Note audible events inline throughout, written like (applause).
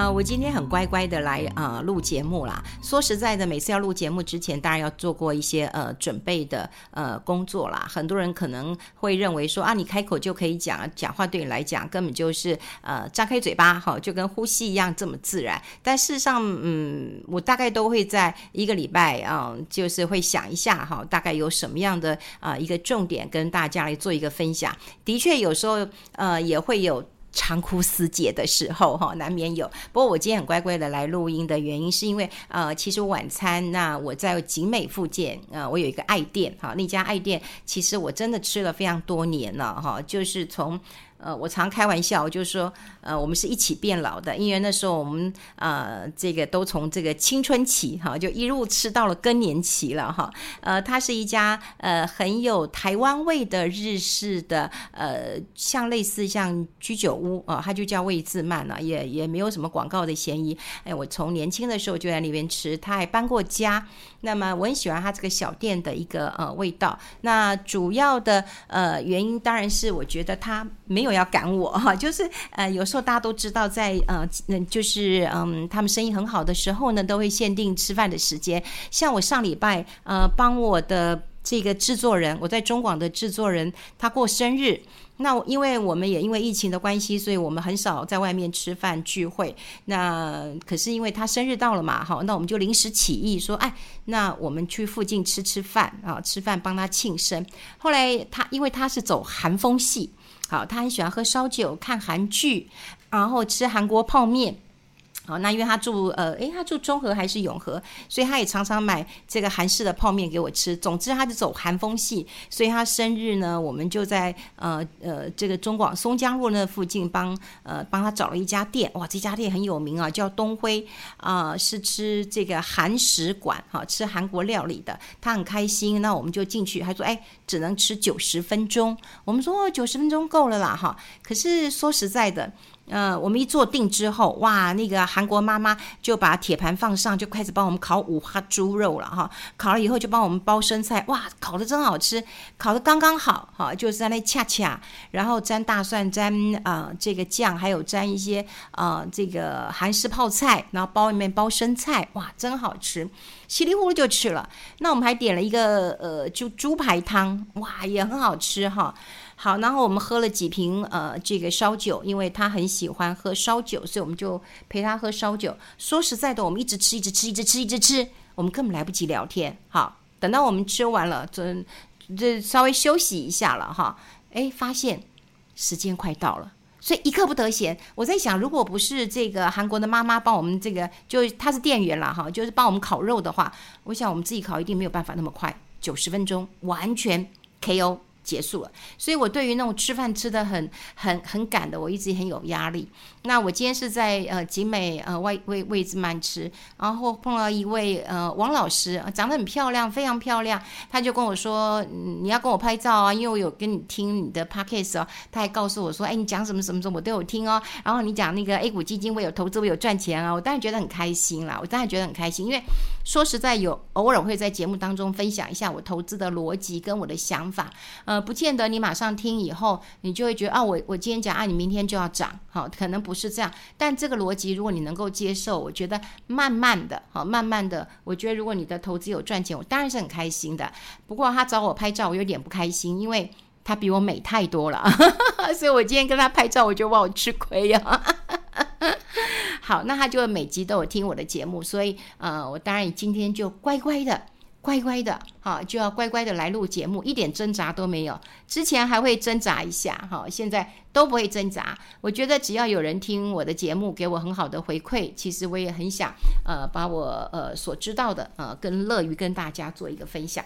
啊、我今天很乖乖的来啊、录节目啦。说实在的，每次要录节目之前，当然要做过一些呃准备的呃工作啦。很多人可能会认为说啊，你开口就可以讲，讲话对你来讲根本就是呃张开嘴巴哈，就跟呼吸一样这么自然。但事实上，嗯，我大概都会在一个礼拜啊、就是会想一下哈，大概有什么样的啊、一个重点跟大家来做一个分享。的确，有时候呃也会有。长哭思竭的时候，哈，(laughs) 难免有。不过我今天很乖乖的来录音的原因，是因为呃，其实晚餐那我在景美附近，呃，我有一个爱店，哈，那家爱店其实我真的吃了非常多年了，哈，就是从。呃，我常开玩笑，就是说，呃，我们是一起变老的，因为那时候我们呃，这个都从这个青春期哈，就一路吃到了更年期了哈。呃，它是一家呃很有台湾味的日式的呃，像类似像居酒屋啊，它就叫味自慢了，也也没有什么广告的嫌疑。哎，我从年轻的时候就在那边吃，他还搬过家，那么我很喜欢他这个小店的一个呃味道。那主要的呃原因当然是我觉得他没有。要赶我 (laughs) 哈，就是呃，有时候大家都知道在，在呃，就是嗯，他们生意很好的时候呢，都会限定吃饭的时间。像我上礼拜呃，帮我的这个制作人，我在中广的制作人，他过生日。那因为我们也因为疫情的关系，所以我们很少在外面吃饭聚会。那可是因为他生日到了嘛，好，那我们就临时起意说，哎，那我们去附近吃吃饭啊，吃饭帮他庆生。后来他因为他是走韩风系。好，他很喜欢喝烧酒、看韩剧，然后吃韩国泡面。好，那因为他住呃，诶，他住中和还是永和，所以他也常常买这个韩式的泡面给我吃。总之，他是走韩风系，所以他生日呢，我们就在呃呃这个中广松江路那附近帮呃帮他找了一家店。哇，这家店很有名啊，叫东辉啊，呃，是吃这个韩食馆，哈，吃韩国料理的。他很开心，那我们就进去，他说，哎，只能吃九十分钟。我们说九十分钟够了啦，哈。可是说实在的。呃，我们一坐定之后，哇，那个韩国妈妈就把铁盘放上，就开始帮我们烤五花猪肉了哈。烤了以后就帮我们包生菜，哇，烤得真好吃，烤得刚刚好哈，就是在那恰恰，然后沾大蒜，沾啊、呃、这个酱，还有沾一些啊、呃、这个韩式泡菜，然后包里面包生菜，哇，真好吃，稀里糊涂就吃了。那我们还点了一个呃，就猪排汤，哇，也很好吃哈。好，然后我们喝了几瓶呃这个烧酒，因为他很喜欢喝烧酒，所以我们就陪他喝烧酒。说实在的，我们一直吃，一直吃，一直吃，一直吃，我们根本来不及聊天。好，等到我们吃完了，这这稍微休息一下了哈，哎，发现时间快到了，所以一刻不得闲。我在想，如果不是这个韩国的妈妈帮我们这个，就她是店员了哈，就是帮我们烤肉的话，我想我们自己烤一定没有办法那么快，九十分钟完全 KO。结束了，所以我对于那种吃饭吃得很很很赶的，我一直很有压力。那我今天是在呃景美呃外位位置慢吃，然后碰到一位呃王老师，长得很漂亮，非常漂亮。他就跟我说，你要跟我拍照啊，因为我有跟你听你的 podcast 哦。他还告诉我说，哎，你讲什么什么什么我都有听哦。然后你讲那个 A 股基金，我有投资，我有赚钱啊。我当然觉得很开心啦，我当然觉得很开心，因为说实在有偶尔会在节目当中分享一下我投资的逻辑跟我的想法，呃。不见得你马上听以后，你就会觉得啊，我我今天讲啊，你明天就要涨，好，可能不是这样。但这个逻辑，如果你能够接受，我觉得慢慢的，好，慢慢的，我觉得如果你的投资有赚钱，我当然是很开心的。不过他找我拍照，我有点不开心，因为他比我美太多了，(laughs) 所以我今天跟他拍照，我就哇，我吃亏呀。(laughs) 好，那他就每集都有听我的节目，所以呃，我当然今天就乖乖的。乖乖的，哈，就要乖乖的来录节目，一点挣扎都没有。之前还会挣扎一下，哈，现在都不会挣扎。我觉得只要有人听我的节目，给我很好的回馈，其实我也很想，呃，把我呃所知道的，呃，跟乐于跟大家做一个分享。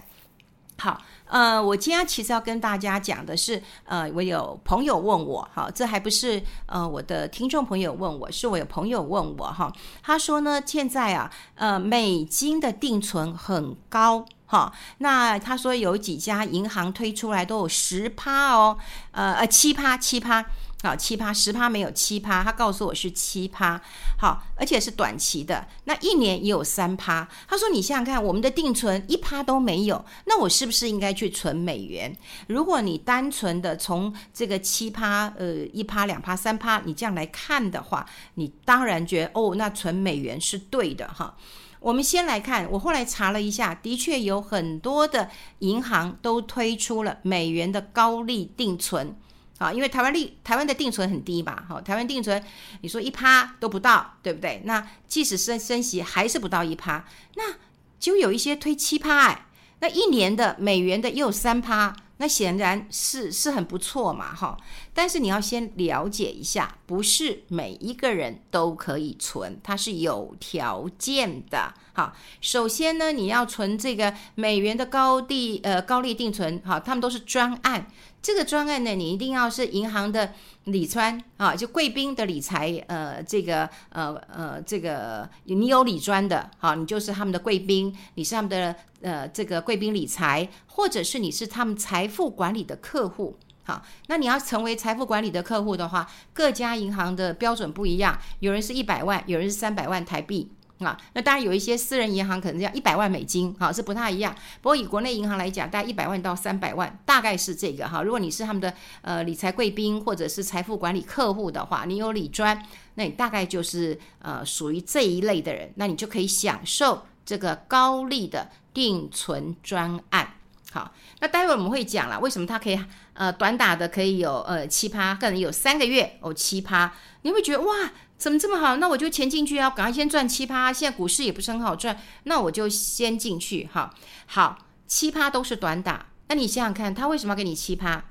好，呃，我今天其实要跟大家讲的是，呃，我有朋友问我，哈，这还不是呃我的听众朋友问我，是我有朋友问我，哈，他说呢，现在啊，呃，美金的定存很高，哈，那他说有几家银行推出来都有十趴哦，呃呃七趴七趴。好，七趴十趴没有七趴，他告诉我是七趴，好，而且是短期的，那一年也有三趴。他说：“你想想看，我们的定存一趴都没有，那我是不是应该去存美元？如果你单纯的从这个七趴、呃一趴、两趴、三趴，你这样来看的话，你当然觉得哦，那存美元是对的哈。我们先来看，我后来查了一下，的确有很多的银行都推出了美元的高利定存。”啊，因为台湾利台湾的定存很低吧？哈，台湾定存你说一趴都不到，对不对？那即使升升息还是不到一趴，那就有一些推七趴哎，那一年的美元的也有三趴，那显然是是很不错嘛，哈。但是你要先了解一下，不是每一个人都可以存，它是有条件的。好，首先呢，你要存这个美元的高利呃高利定存，好，他们都是专案。这个专案呢，你一定要是银行的理专啊，就贵宾的理财，呃，这个呃呃，这个你有理专的，好，你就是他们的贵宾，你是他们的呃这个贵宾理财，或者是你是他们财富管理的客户，好，那你要成为财富管理的客户的话，各家银行的标准不一样，有人是一百万，有人是三百万台币。啊，那当然有一些私人银行可能要一百万美金，哈，是不太一样。不过以国内银行来讲，大概一百万到三百万，大概是这个哈。如果你是他们的呃理财贵宾或者是财富管理客户的话，你有理专，那你大概就是呃属于这一类的人，那你就可以享受这个高利的定存专案。好，那待会我们会讲了，为什么它可以呃短打的可以有呃七趴，可能有三个月哦七趴，你会觉得哇？怎么这么好？那我就钱进去啊，赶快先赚七趴。现在股市也不是很好赚，那我就先进去哈。好，七趴都是短打。那你想想看，他为什么要给你七趴？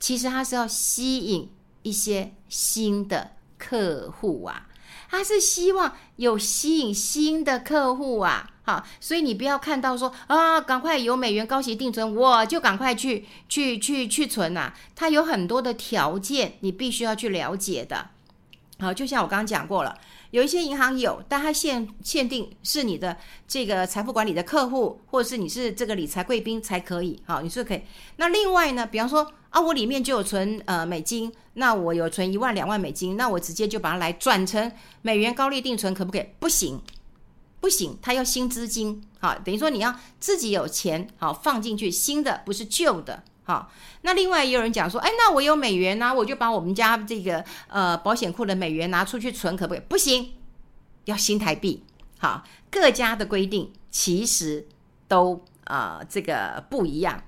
其实他是要吸引一些新的客户啊，他是希望有吸引新的客户啊。好，所以你不要看到说啊，赶快有美元高息定存，我就赶快去去去去存呐。它有很多的条件，你必须要去了解的。好，就像我刚刚讲过了，有一些银行有，但它限限定是你的这个财富管理的客户，或者是你是这个理财贵宾才可以。好，你是可以。那另外呢，比方说啊，我里面就有存呃美金，那我有存一万两万美金，那我直接就把它来转成美元高利定存，可不可以？不行，不行，它要新资金。好，等于说你要自己有钱，好放进去新的，不是旧的。好，那另外也有人讲说，哎，那我有美元呢，我就把我们家这个呃保险库的美元拿出去存，可不可以？不行，要新台币。好，各家的规定其实都呃这个不一样。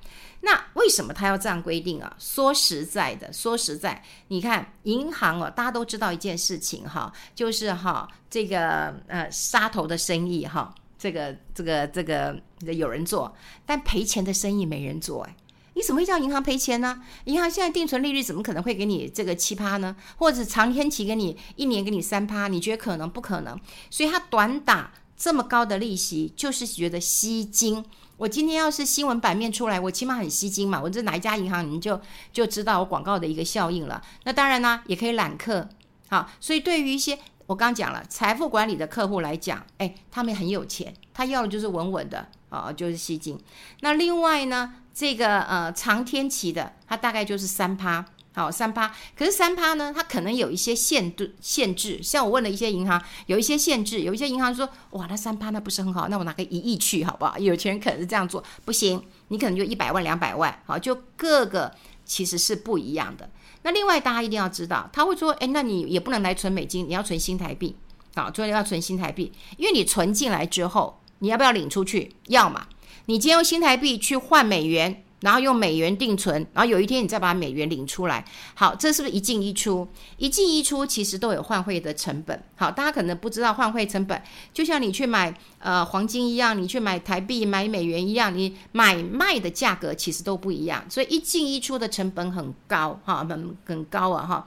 那为什么他要这样规定啊？说实在的，说实在，你看银行哦，大家都知道一件事情哈，就是哈这个呃杀头的生意哈，这个这个这个有人做，但赔钱的生意没人做哎。你怎么会叫银行赔钱呢？银行现在定存利率怎么可能会给你这个七趴呢？或者长天期给你一年给你三趴？你觉得可能不可能？所以它短打这么高的利息，就是觉得吸金。我今天要是新闻版面出来，我起码很吸金嘛。我这哪一家银行，你们就就知道我广告的一个效应了。那当然呢，也可以揽客。好，所以对于一些我刚讲了财富管理的客户来讲，哎，他们很有钱，他要的就是稳稳的啊，就是吸金。那另外呢？这个呃长天期的，它大概就是三趴，好三趴。可是三趴呢，它可能有一些限度限制。像我问了一些银行，有一些限制，有一些银行说，哇，那三趴那不是很好，那我拿个一亿去好不好？有钱人可能是这样做，不行，你可能就一百万两百万，好，就各个其实是不一样的。那另外大家一定要知道，他会说，哎，那你也不能来存美金，你要存新台币，好，所以要存新台币，因为你存进来之后，你要不要领出去？要嘛。你今天用新台币去换美元，然后用美元定存，然后有一天你再把美元领出来，好，这是不是一进一出？一进一出其实都有换汇的成本。好，大家可能不知道换汇成本，就像你去买呃黄金一样，你去买台币、买美元一样，你买卖的价格其实都不一样，所以一进一出的成本很高，哈，很很高啊，哈。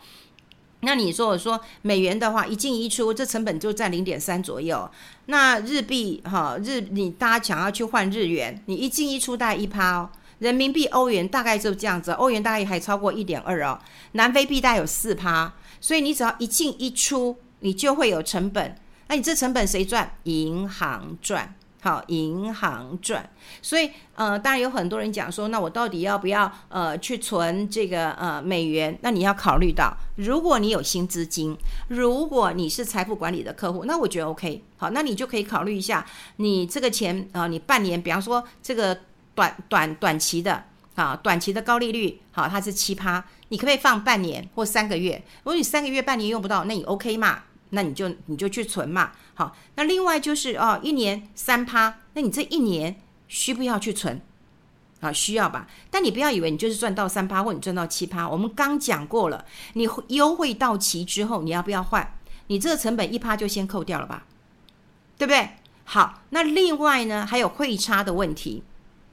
那你说我说美元的话，一进一出，这成本就在零点三左右。那日币哈日，你大家想要去换日元，你一进一出大概一趴哦。人民币、欧元大概就这样子，欧元大概还超过一点二哦。南非币大概有四趴，所以你只要一进一出，你就会有成本。那你这成本谁赚？银行赚。好，银行赚，所以呃，当然有很多人讲说，那我到底要不要呃去存这个呃美元？那你要考虑到，如果你有新资金，如果你是财富管理的客户，那我觉得 OK，好，那你就可以考虑一下，你这个钱啊、你半年，比方说这个短短短期的啊，短期的高利率，好，它是七趴，你可不可以放半年或三个月？如果你三个月、半年用不到，那你 OK 嘛？那你就你就去存嘛，好，那另外就是哦，一年三趴，那你这一年需不要去存？啊，需要吧？但你不要以为你就是赚到三趴或你赚到七趴，我们刚讲过了，你优惠到期之后，你要不要换？你这个成本一趴就先扣掉了吧，对不对？好，那另外呢，还有汇差的问题。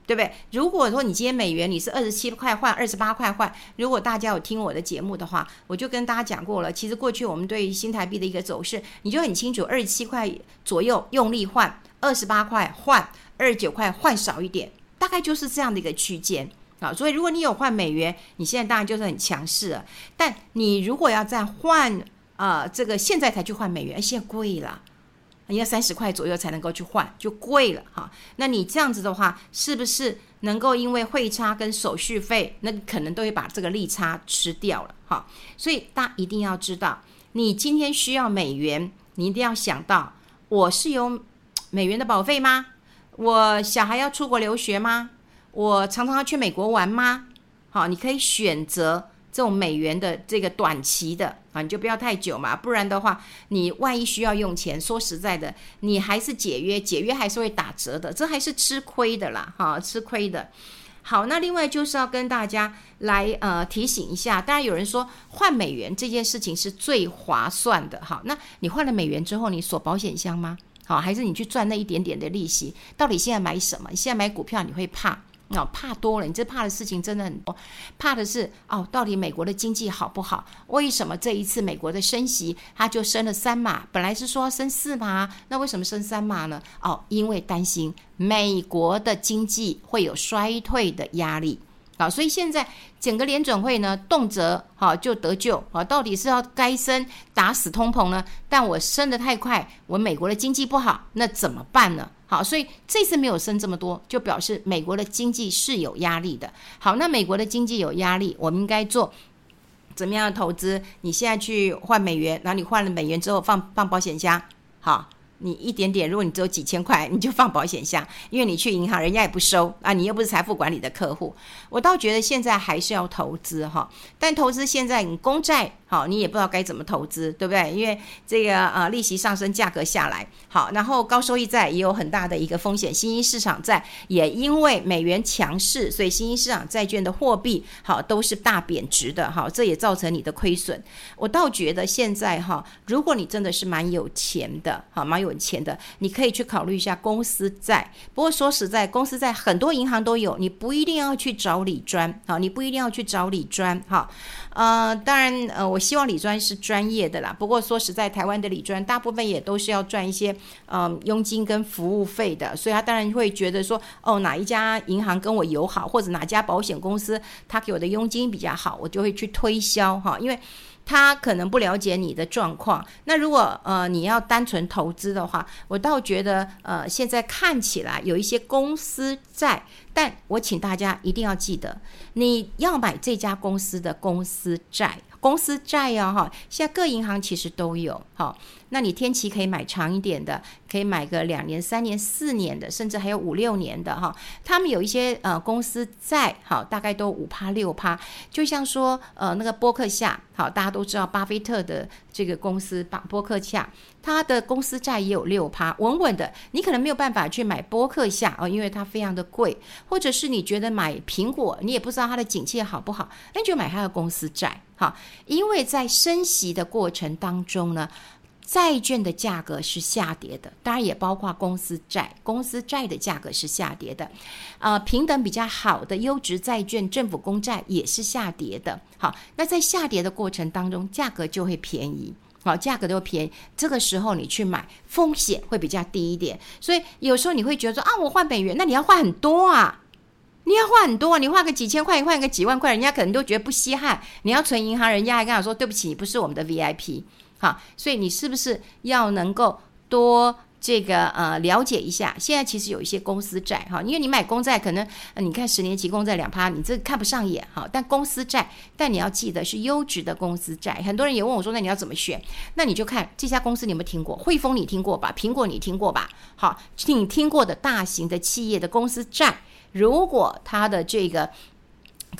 对不对？如果说你今天美元你是二十七块换二十八块换，如果大家有听我的节目的话，我就跟大家讲过了。其实过去我们对于新台币的一个走势，你就很清楚，二十七块左右用力换，二十八块换，二十九块换少一点，大概就是这样的一个区间啊。所以如果你有换美元，你现在当然就是很强势了。但你如果要再换啊、呃，这个现在才去换美元，现在贵了。你要三十块左右才能够去换，就贵了哈。那你这样子的话，是不是能够因为汇差跟手续费，那可能都会把这个利差吃掉了哈？所以大家一定要知道，你今天需要美元，你一定要想到，我是有美元的保费吗？我小孩要出国留学吗？我常常要去美国玩吗？好，你可以选择。这种美元的这个短期的啊，你就不要太久嘛，不然的话，你万一需要用钱，说实在的，你还是解约，解约还是会打折的，这还是吃亏的啦，哈，吃亏的。好，那另外就是要跟大家来呃提醒一下，当然有人说换美元这件事情是最划算的，好，那你换了美元之后，你锁保险箱吗？好，还是你去赚那一点点的利息？到底现在买什么？你现在买股票你会怕？哦，怕多了，你这怕的事情真的很多。怕的是哦，到底美国的经济好不好？为什么这一次美国的升息，它就升了三码？本来是说升四码，那为什么升三码呢？哦，因为担心美国的经济会有衰退的压力。啊，所以现在整个联准会呢，动辄哈就得救啊，到底是要该升打死通膨呢？但我升得太快，我美国的经济不好，那怎么办呢？好，所以这次没有升这么多，就表示美国的经济是有压力的。好，那美国的经济有压力，我们应该做怎么样的投资？你现在去换美元，然后你换了美元之后放放保险箱，好。你一点点，如果你只有几千块，你就放保险箱，因为你去银行，人家也不收啊，你又不是财富管理的客户。我倒觉得现在还是要投资哈，但投资现在你公债。好，你也不知道该怎么投资，对不对？因为这个呃，利息上升，价格下来，好，然后高收益债也有很大的一个风险。新兴市场债也因为美元强势，所以新兴市场债券的货币好都是大贬值的，哈，这也造成你的亏损。我倒觉得现在哈，如果你真的是蛮有钱的，好，蛮有钱的，你可以去考虑一下公司债。不过说实在，公司债很多银行都有，你不一定要去找理专，好，你不一定要去找理专，好，呃，当然，呃，我。希望理专是专业的啦，不过说实在，台湾的理专大部分也都是要赚一些嗯佣金跟服务费的，所以他当然会觉得说，哦，哪一家银行跟我友好，或者哪家保险公司他给我的佣金比较好，我就会去推销哈，因为他可能不了解你的状况。那如果呃你要单纯投资的话，我倒觉得呃现在看起来有一些公司债，但我请大家一定要记得，你要买这家公司的公司债。公司债呀，哈，现在各银行其实都有，哈，那你天期可以买长一点的，可以买个两年、三年、四年的，甚至还有五六年的，哈，他们有一些呃公司债，好，大概都五趴六趴，就像说呃那个波克夏，好，大家都知道巴菲特的这个公司，巴波克夏，他的公司债也有六趴，稳稳的，你可能没有办法去买波克夏哦，因为它非常的贵，或者是你觉得买苹果，你也不知道它的景气好不好，那就买它的公司债。好，因为在升息的过程当中呢，债券的价格是下跌的，当然也包括公司债，公司债的价格是下跌的，呃，平等比较好的优质债券、政府公债也是下跌的。好，那在下跌的过程当中，价格就会便宜，好，价格都便宜，这个时候你去买，风险会比较低一点。所以有时候你会觉得说啊，我换美元，那你要换很多啊。你要换很多啊，你换个几千块，你换个几万块，人家可能都觉得不稀罕。你要存银行，人家还跟我说对不起，你不是我们的 VIP。好，所以你是不是要能够多这个呃了解一下。现在其实有一些公司债哈，因为你买公债可能你看十年期公债两趴，你这看不上眼哈。但公司债，但你要记得是优质的公司债。很多人也问我说，那你要怎么选？那你就看这家公司你有没有听过？汇丰你听过吧？苹果你听过吧？好，你听过的大型的企业的公司债，如果它的这个。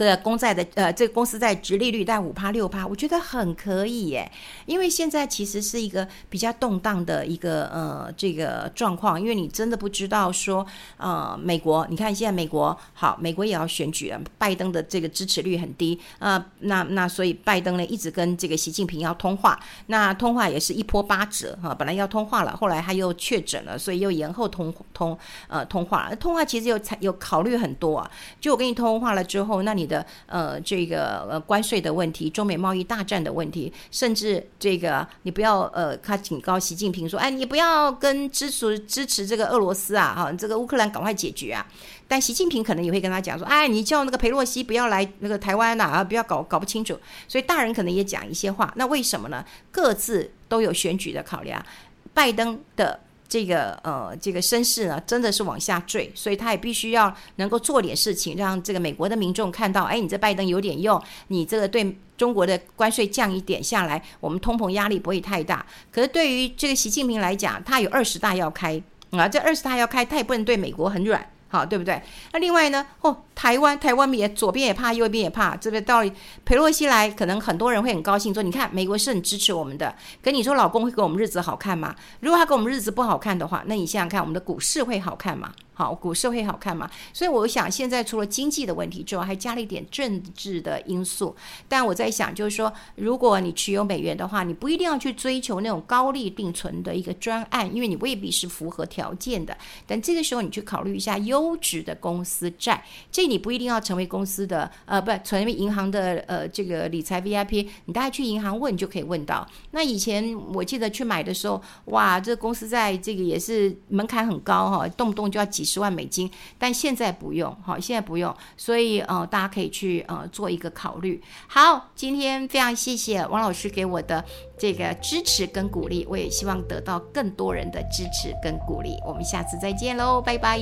个公债的呃，这个公司在殖利率在五趴六趴，我觉得很可以耶。因为现在其实是一个比较动荡的一个呃这个状况，因为你真的不知道说呃美国，你看现在美国好，美国也要选举了，拜登的这个支持率很低啊、呃，那那所以拜登呢一直跟这个习近平要通话，那通话也是一波八折哈，本来要通话了，后来他又确诊了，所以又延后通通呃通话。通话其实有有考虑很多啊，就我跟你通话了之后，那你。的呃，这个呃关税的问题，中美贸易大战的问题，甚至这个你不要呃，他警告习近平说，哎，你不要跟支持支持这个俄罗斯啊，哈，这个乌克兰赶快解决啊。但习近平可能也会跟他讲说，哎，你叫那个裴洛西不要来那个台湾呐，啊，不要搞搞不清楚。所以大人可能也讲一些话，那为什么呢？各自都有选举的考量，拜登的。这个呃，这个声势呢，真的是往下坠，所以他也必须要能够做点事情，让这个美国的民众看到，哎，你这拜登有点用，你这个对中国的关税降一点下来，我们通膨压力不会太大。可是对于这个习近平来讲，他有二十大要开啊，这二十大要开，他也不能对美国很软。好，对不对？那另外呢？哦，台湾，台湾也左边也怕，右边也怕，这个道理。裴洛西来，可能很多人会很高兴，说：“你看，美国是很支持我们的。”跟你说，老公会给我们日子好看吗？如果他给我们日子不好看的话，那你想想看，我们的股市会好看吗？好，股市会好看吗？所以我想，现在除了经济的问题之外，还加了一点政治的因素。但我在想，就是说，如果你持有美元的话，你不一定要去追求那种高利定存的一个专案，因为你未必是符合条件的。但这个时候，你去考虑一下优质的公司债，这你不一定要成为公司的呃，不成为银行的呃这个理财 VIP，你大概去银行问就可以问到。那以前我记得去买的时候，哇，这公司在这个也是门槛很高哈，动不动就要几。十万美金，但现在不用，好，现在不用，所以呃，大家可以去呃做一个考虑。好，今天非常谢谢王老师给我的这个支持跟鼓励，我也希望得到更多人的支持跟鼓励。我们下次再见喽，拜拜。